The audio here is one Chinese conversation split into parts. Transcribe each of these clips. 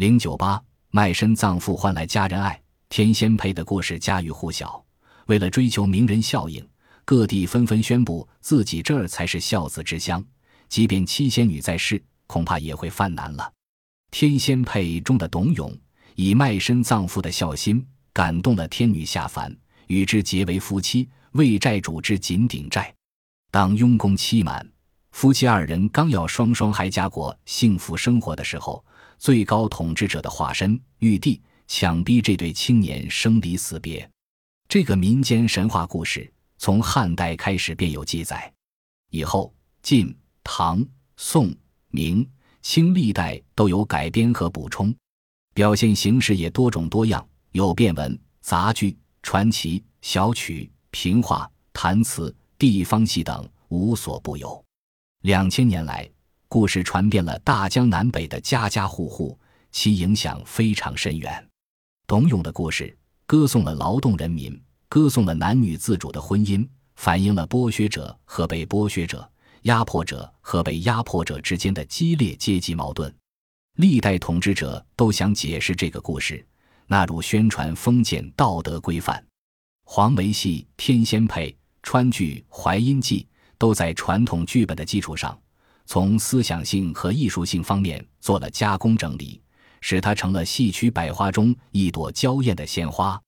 零九八卖身葬父换来家人爱，天仙配的故事家喻户晓。为了追求名人效应，各地纷纷宣布自己这儿才是孝子之乡，即便七仙女在世，恐怕也会犯难了。天仙配中的董永，以卖身葬父的孝心感动了天女下凡，与之结为夫妻，为债主之锦顶债。当雍功期满，夫妻二人刚要双双还家过幸福生活的时候，最高统治者的化身玉帝强逼这对青年生离死别。这个民间神话故事从汉代开始便有记载，以后晋、唐、宋、明、清历代都有改编和补充，表现形式也多种多样，有变文、杂剧、传奇、小曲、评话、弹词。地方戏等无所不有，两千年来，故事传遍了大江南北的家家户户，其影响非常深远。董永的故事歌颂了劳动人民，歌颂了男女自主的婚姻，反映了剥削者和被剥削者、压迫者和被压迫者之间的激烈阶级矛盾。历代统治者都想解释这个故事，纳入宣传封建道德规范。黄梅戏《天仙配》。川剧《淮阴记》都在传统剧本的基础上，从思想性和艺术性方面做了加工整理，使它成了戏曲百花中一朵娇艳的鲜花。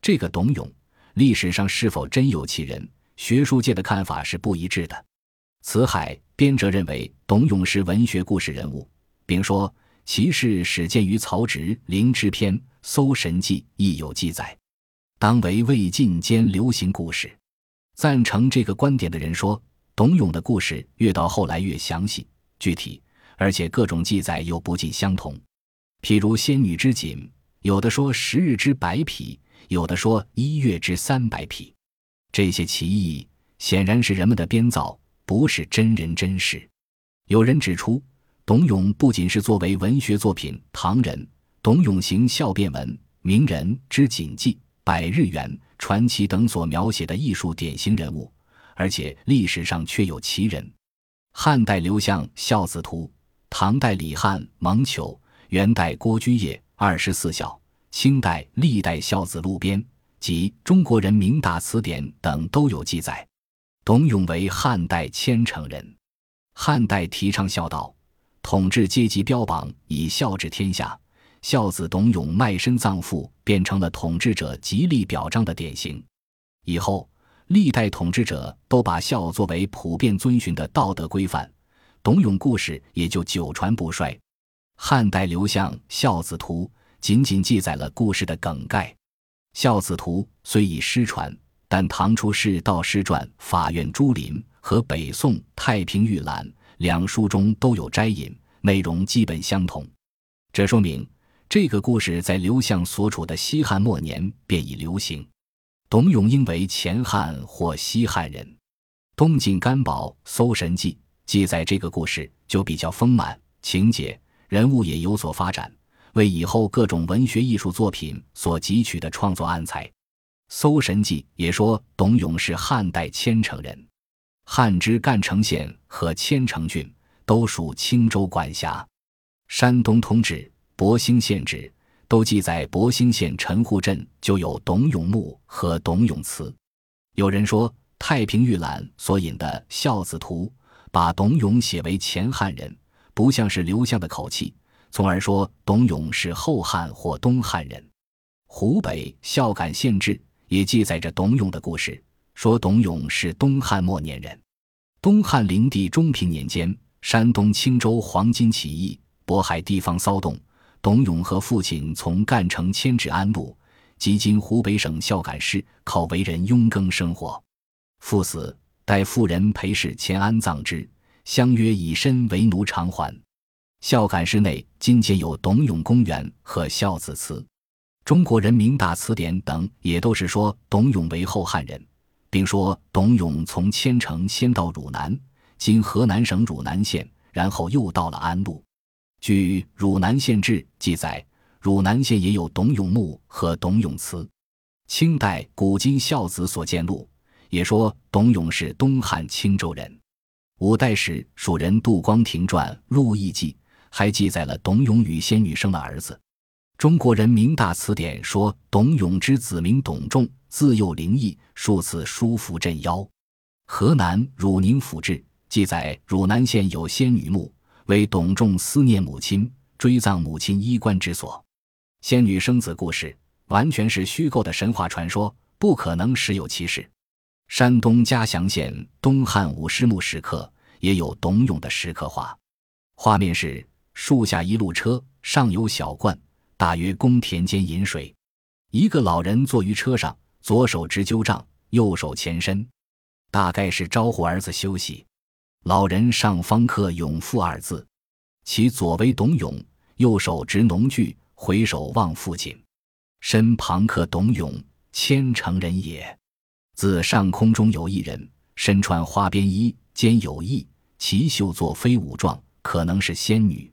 这个董永，历史上是否真有其人？学术界的看法是不一致的。辞海编者认为董永是文学故事人物，并说其事始见于曹植《灵芝篇》《搜神记》亦有记载，当为魏晋间流行故事。赞成这个观点的人说，董永的故事越到后来越详细、具体，而且各种记载又不尽相同。譬如仙女之锦，有的说十日之百匹，有的说一月之三百匹。这些奇异显然是人们的编造，不是真人真事。有人指出，董永不仅是作为文学作品《唐人·董永行孝变文》《名人之锦记》《百日元》。传奇等所描写的艺术典型人物，而且历史上确有其人。汉代刘向《孝子图》，唐代李翰《蒙求》，元代郭居业《二十四孝》，清代历代孝子录编及《中国人民大词典》等都有记载。董永为汉代千城人，汉代提倡孝道，统治阶级标榜以孝治天下。孝子董永卖身葬父，变成了统治者极力表彰的典型。以后，历代统治者都把孝作为普遍遵循的道德规范，董永故事也就久传不衰。汉代刘向《孝子图》仅仅记载了故事的梗概，《孝子图》虽已失传，但唐出仕道师传《法院朱林》和北宋《太平御览》两书中都有摘引，内容基本相同，这说明。这个故事在刘向所处的西汉末年便已流行。董永应为前汉或西汉人。东晋干宝《搜神记》记载这个故事就比较丰满，情节、人物也有所发展，为以后各种文学艺术作品所汲取的创作安材。《搜神记》也说董永是汉代千城人，汉之干城县和千城郡都属青州管辖。山东通志。博兴县志都记载，博兴县陈户镇就有董永墓和董永祠。有人说，《太平御览》所引的《孝子图》把董永写为前汉人，不像是刘向的口气，从而说董永是后汉或东汉人。湖北孝感县志也记载着董永的故事，说董永是东汉末年人。东汉灵帝中平年间，山东青州黄巾起义，渤海地方骚动。董永和父亲从干城迁至安陆，即今湖北省孝感市，靠为人佣耕生活。父死，待妇人陪侍迁安葬之，相约以身为奴偿还。孝感市内今建有董永公园和孝子祠。中国人民大词典等也都是说董永为后汉人，并说董永从千城先到汝南（今河南省汝南县），然后又到了安陆。据《汝南县志》记载，汝南县也有董永墓和董永祠。清代《古今孝子所见录》也说董永是东汉青州人。五代时蜀人杜光庭传《陆毅记》还记载了董永与仙女生了儿子。中国人明大词典说，董永之子名董仲，自幼灵异，数次书符镇妖。河南汝宁府志记载，汝南县有仙女墓，为董仲思念母亲，追葬母亲衣冠之所。仙女生子故事完全是虚构的神话传说，不可能实有其事。山东嘉祥县东汉武师墓石刻也有董永的石刻画，画面是树下一路车，上有小罐。大约公田间饮水，一个老人坐于车上，左手执灸杖，右手前伸，大概是招呼儿子休息。老人上方刻“永父”二字，其左为董永，右手执农具，回首望父亲，身旁刻“董永，千乘人也”。自上空中有一人，身穿花边衣，肩有翼，其袖作飞舞状，可能是仙女。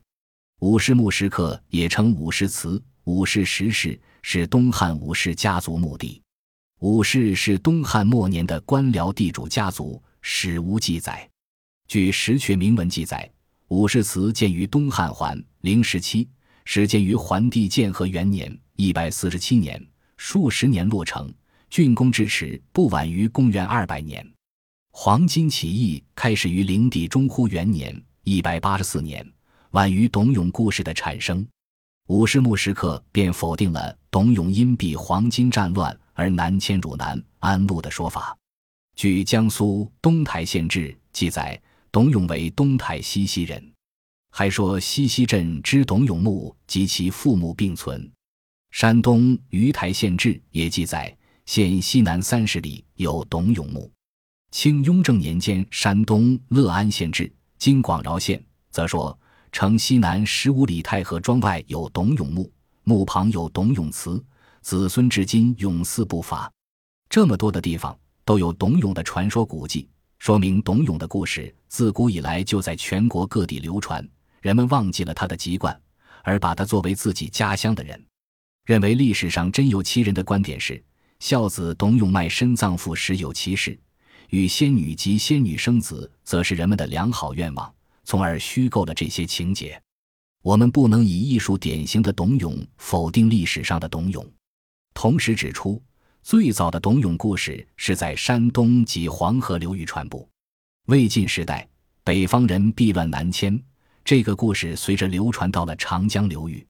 武氏墓石刻也称武氏祠、武氏石室，是东汉武氏家族墓地。武氏是东汉末年的官僚地主家族，史无记载。据石阙铭文记载，武氏祠建于东汉桓灵时期，始建于桓帝建和元年（一百四十七年），数十年落成，竣工之时不晚于公元二百年。黄巾起义开始于灵帝中乎元年（一百八十四年）。晚于董永故事的产生，武氏墓石刻便否定了董永因避黄巾战乱而南迁汝南安陆的说法。据江苏东台县志记载，董永为东台西溪人，还说西溪镇之董永墓及其父母并存。山东鱼台县志也记载，县西南三十里有董永墓。清雍正年间，山东乐安县志今广饶县则说。城西南十五里太和庄外有董永墓，墓旁有董永祠，子孙至今永祀不伐。这么多的地方都有董永的传说古迹，说明董永的故事自古以来就在全国各地流传。人们忘记了他的籍贯，而把他作为自己家乡的人，认为历史上真有其人的观点是：孝子董永卖身葬父实有其事，与仙女及仙女生子，则是人们的良好愿望。从而虚构了这些情节。我们不能以艺术典型的董永否定历史上的董永，同时指出，最早的董永故事是在山东及黄河流域传播。魏晋时代，北方人避乱南迁，这个故事随着流传到了长江流域。